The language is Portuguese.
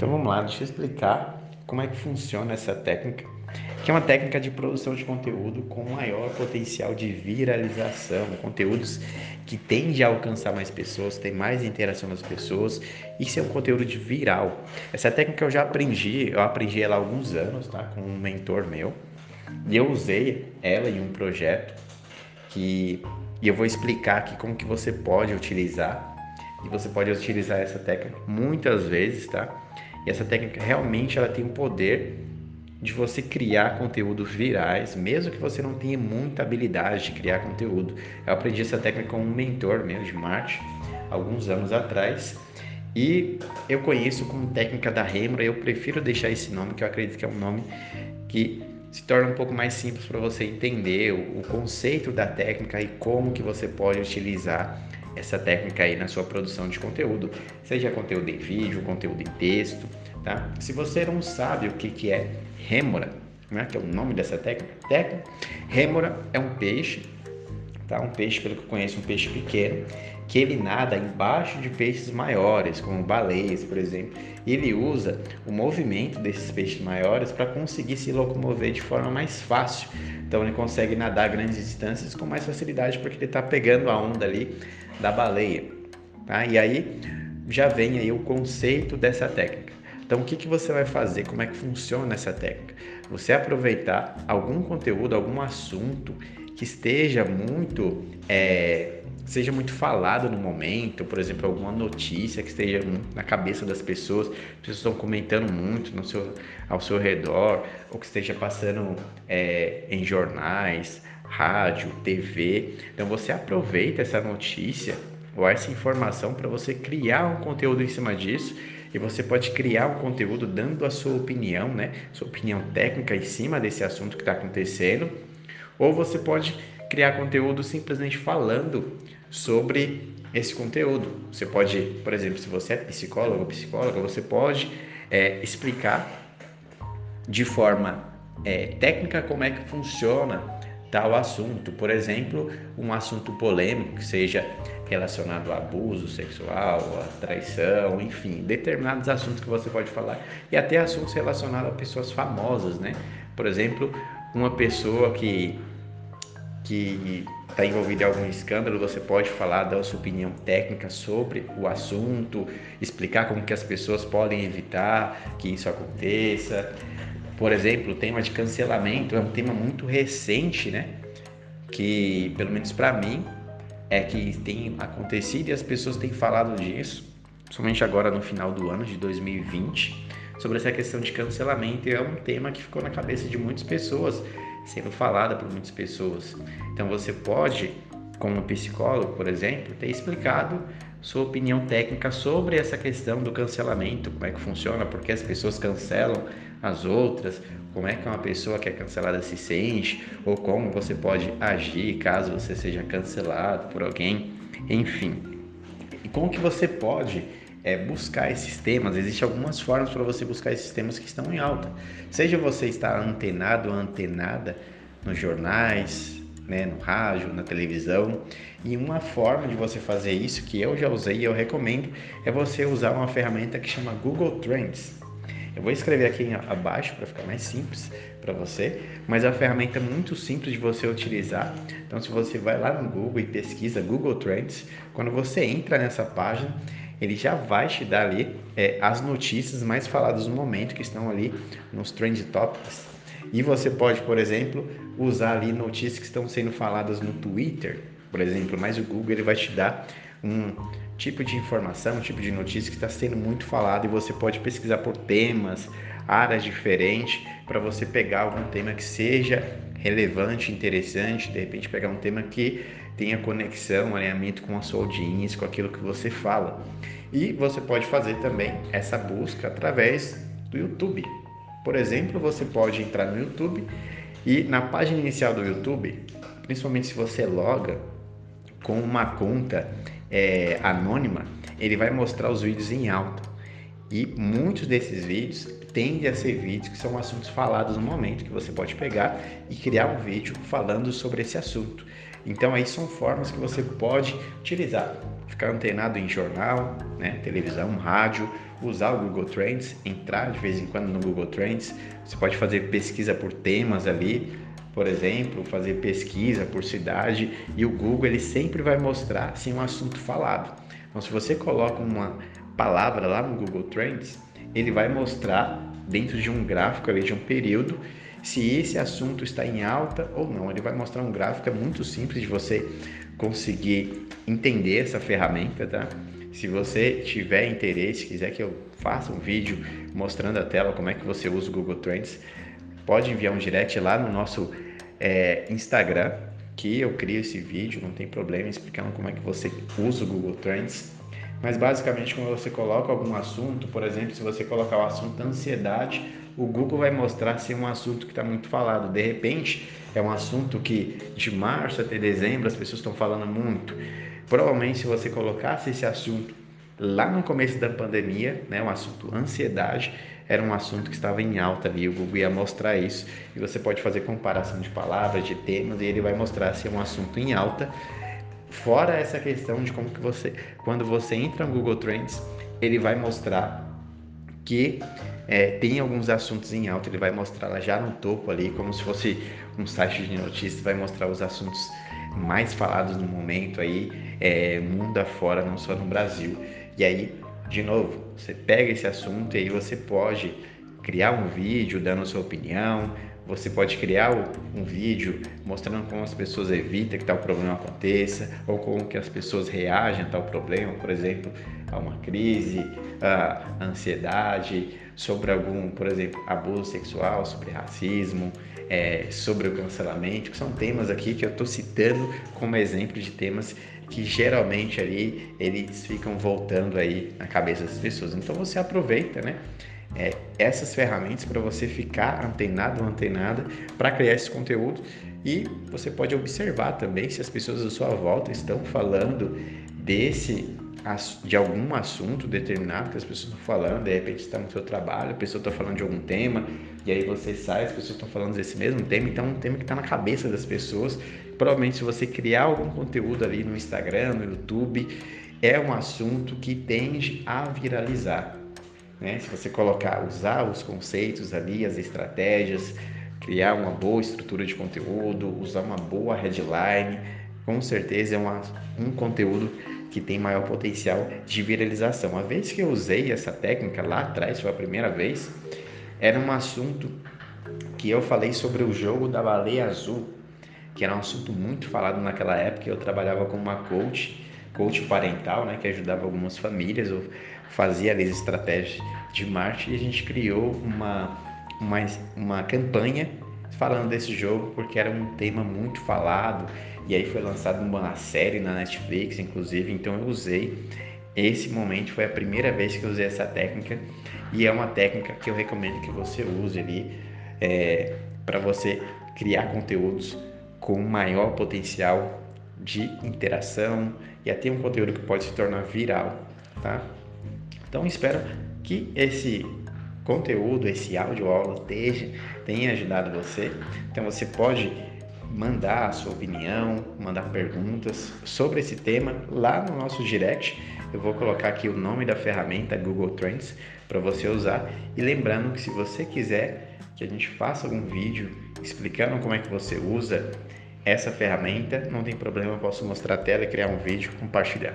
Então vamos lá, deixa eu explicar como é que funciona essa técnica, que é uma técnica de produção de conteúdo com maior potencial de viralização, conteúdos que tende a alcançar mais pessoas, tem mais interação das pessoas, isso é um conteúdo de viral. Essa técnica eu já aprendi, eu aprendi ela há alguns anos, tá, com um mentor meu, e eu usei ela em um projeto que e eu vou explicar aqui como que você pode utilizar e você pode utilizar essa técnica muitas vezes, tá? E essa técnica realmente ela tem o poder de você criar conteúdos virais, mesmo que você não tenha muita habilidade de criar conteúdo. Eu aprendi essa técnica com um mentor meu de marketing alguns anos atrás. E eu conheço como técnica da Remora, eu prefiro deixar esse nome, que eu acredito que é um nome que se torna um pouco mais simples para você entender o, o, conceito da técnica e como que você pode utilizar essa técnica aí na sua produção de conteúdo, seja conteúdo em vídeo, conteúdo em texto, tá? Se você não sabe o que, que é rêmora, né, que é o nome dessa técnica, técnica, rêmora é um peixe, tá? Um peixe, pelo que eu conheço, um peixe pequeno, que ele nada embaixo de peixes maiores, como baleias, por exemplo. Ele usa o movimento desses peixes maiores para conseguir se locomover de forma mais fácil. Então ele consegue nadar grandes distâncias com mais facilidade porque ele está pegando a onda ali da baleia. Tá? E aí já vem aí o conceito dessa técnica. Então o que, que você vai fazer? Como é que funciona essa técnica? Você aproveitar algum conteúdo, algum assunto que esteja muito é, seja muito falado no momento, por exemplo, alguma notícia que esteja na cabeça das pessoas, as pessoas estão comentando muito no seu, ao seu redor, ou que esteja passando é, em jornais, rádio, TV. Então você aproveita essa notícia ou essa informação para você criar um conteúdo em cima disso e você pode criar um conteúdo dando a sua opinião, né? Sua opinião técnica em cima desse assunto que está acontecendo. Ou você pode criar conteúdo simplesmente falando sobre esse conteúdo. Você pode, por exemplo, se você é psicólogo ou psicóloga, você pode é, explicar de forma é, técnica como é que funciona tal assunto. Por exemplo, um assunto polêmico que seja relacionado a abuso sexual, a traição, enfim, determinados assuntos que você pode falar e até assuntos relacionados a pessoas famosas, né? Por exemplo, uma pessoa que que está envolvido em algum escândalo, você pode falar, dar sua opinião técnica sobre o assunto, explicar como que as pessoas podem evitar que isso aconteça. Por exemplo, o tema de cancelamento é um tema muito recente, né? Que, pelo menos para mim, é que tem acontecido e as pessoas têm falado disso, somente agora no final do ano de 2020, sobre essa questão de cancelamento. E é um tema que ficou na cabeça de muitas pessoas sendo falada por muitas pessoas. Então você pode, como psicólogo, por exemplo, ter explicado sua opinião técnica sobre essa questão do cancelamento, como é que funciona, por que as pessoas cancelam as outras, como é que uma pessoa que é cancelada se sente, ou como você pode agir caso você seja cancelado por alguém, enfim. E como que você pode é, buscar esses temas. Existem algumas formas para você buscar esses temas que estão em alta. Seja você estar antenado ou antenada nos jornais, né, no rádio, na televisão. E uma forma de você fazer isso, que eu já usei e eu recomendo, é você usar uma ferramenta que chama Google Trends. Eu vou escrever aqui abaixo para ficar mais simples para você, mas é uma ferramenta muito simples de você utilizar. Então, se você vai lá no Google e pesquisa Google Trends, quando você entra nessa página, ele já vai te dar ali é, as notícias mais faladas no momento que estão ali nos trend topics. E você pode, por exemplo, usar ali notícias que estão sendo faladas no Twitter, por exemplo, mas o Google ele vai te dar um tipo de informação, um tipo de notícia que está sendo muito falado e você pode pesquisar por temas, áreas diferentes, para você pegar algum tema que seja relevante, interessante, de repente pegar um tema que tenha conexão, alinhamento com a sua audiência, com aquilo que você fala. E você pode fazer também essa busca através do YouTube. Por exemplo, você pode entrar no YouTube e na página inicial do YouTube, principalmente se você loga com uma conta é, anônima, ele vai mostrar os vídeos em alta. E muitos desses vídeos tendem a ser vídeos que são assuntos falados no momento, que você pode pegar e criar um vídeo falando sobre esse assunto. Então aí são formas que você pode utilizar. ficar antenado em jornal, né, televisão, rádio, usar o Google Trends, entrar de vez em quando no Google Trends. Você pode fazer pesquisa por temas ali, por exemplo, fazer pesquisa por cidade e o Google ele sempre vai mostrar assim um assunto falado. Então, se você coloca uma palavra lá no Google Trends, ele vai mostrar dentro de um gráfico ali de um período se esse assunto está em alta ou não. Ele vai mostrar um gráfico é muito simples de você conseguir entender essa ferramenta, tá? Se você tiver interesse, quiser que eu faça um vídeo mostrando a tela como é que você usa o Google Trends, pode enviar um direct lá no nosso é, Instagram, que eu crio esse vídeo, não tem problema, explicando como é que você usa o Google Trends. Mas basicamente, quando você coloca algum assunto, por exemplo, se você colocar o assunto ansiedade, o Google vai mostrar se é um assunto que está muito falado. De repente, é um assunto que de março até dezembro as pessoas estão falando muito. Provavelmente, se você colocasse esse assunto lá no começo da pandemia, né, um assunto ansiedade, era um assunto que estava em alta ali, o Google ia mostrar isso, e você pode fazer comparação de palavras, de temas, e ele vai mostrar se é um assunto em alta. Fora essa questão de como que você, quando você entra no Google Trends, ele vai mostrar que é, tem alguns assuntos em alta, ele vai mostrar lá já no topo ali, como se fosse um site de notícias, vai mostrar os assuntos mais falados no momento aí, é, mundo afora, não só no Brasil. E aí, de novo, você pega esse assunto e aí você pode criar um vídeo dando sua opinião, você pode criar um vídeo mostrando como as pessoas evitam que tal problema aconteça ou como que as pessoas reagem a tal problema, por exemplo, a uma crise, a ansiedade, sobre algum, por exemplo, abuso sexual, sobre racismo, é, sobre o cancelamento, que são temas aqui que eu estou citando como exemplo de temas que geralmente ali eles ficam voltando aí na cabeça das pessoas. Então você aproveita, né? É, essas ferramentas para você ficar antenado ou antenada para criar esse conteúdo e você pode observar também se as pessoas à sua volta estão falando desse de algum assunto determinado que as pessoas estão falando, de repente está no seu trabalho, a pessoa está falando de algum tema, e aí você sai, as pessoas estão falando desse mesmo tema, então é um tema que está na cabeça das pessoas. Provavelmente se você criar algum conteúdo ali no Instagram, no YouTube, é um assunto que tende a viralizar. Né? Se você colocar, usar os conceitos ali, as estratégias, criar uma boa estrutura de conteúdo, usar uma boa headline, com certeza é uma, um conteúdo que tem maior potencial de viralização. A vez que eu usei essa técnica lá atrás, foi a primeira vez, era um assunto que eu falei sobre o jogo da baleia azul, que era um assunto muito falado naquela época. Eu trabalhava com uma coach, coach parental, né, que ajudava algumas famílias, eu fazia ali as estratégias de marketing e a gente criou uma, uma, uma campanha falando desse jogo porque era um tema muito falado e aí foi lançada uma série na Netflix, inclusive, então eu usei esse momento foi a primeira vez que eu usei essa técnica e é uma técnica que eu recomendo que você use ali é, para você criar conteúdos com maior potencial de interação e até um conteúdo que pode se tornar viral, tá? Então espero que esse conteúdo, esse áudio aula tenha ajudado você. Então você pode mandar a sua opinião, mandar perguntas sobre esse tema lá no nosso direct. Eu vou colocar aqui o nome da ferramenta Google Trends para você usar. E lembrando que se você quiser que a gente faça algum vídeo explicando como é que você usa essa ferramenta, não tem problema, eu posso mostrar a tela, criar um vídeo, compartilhar.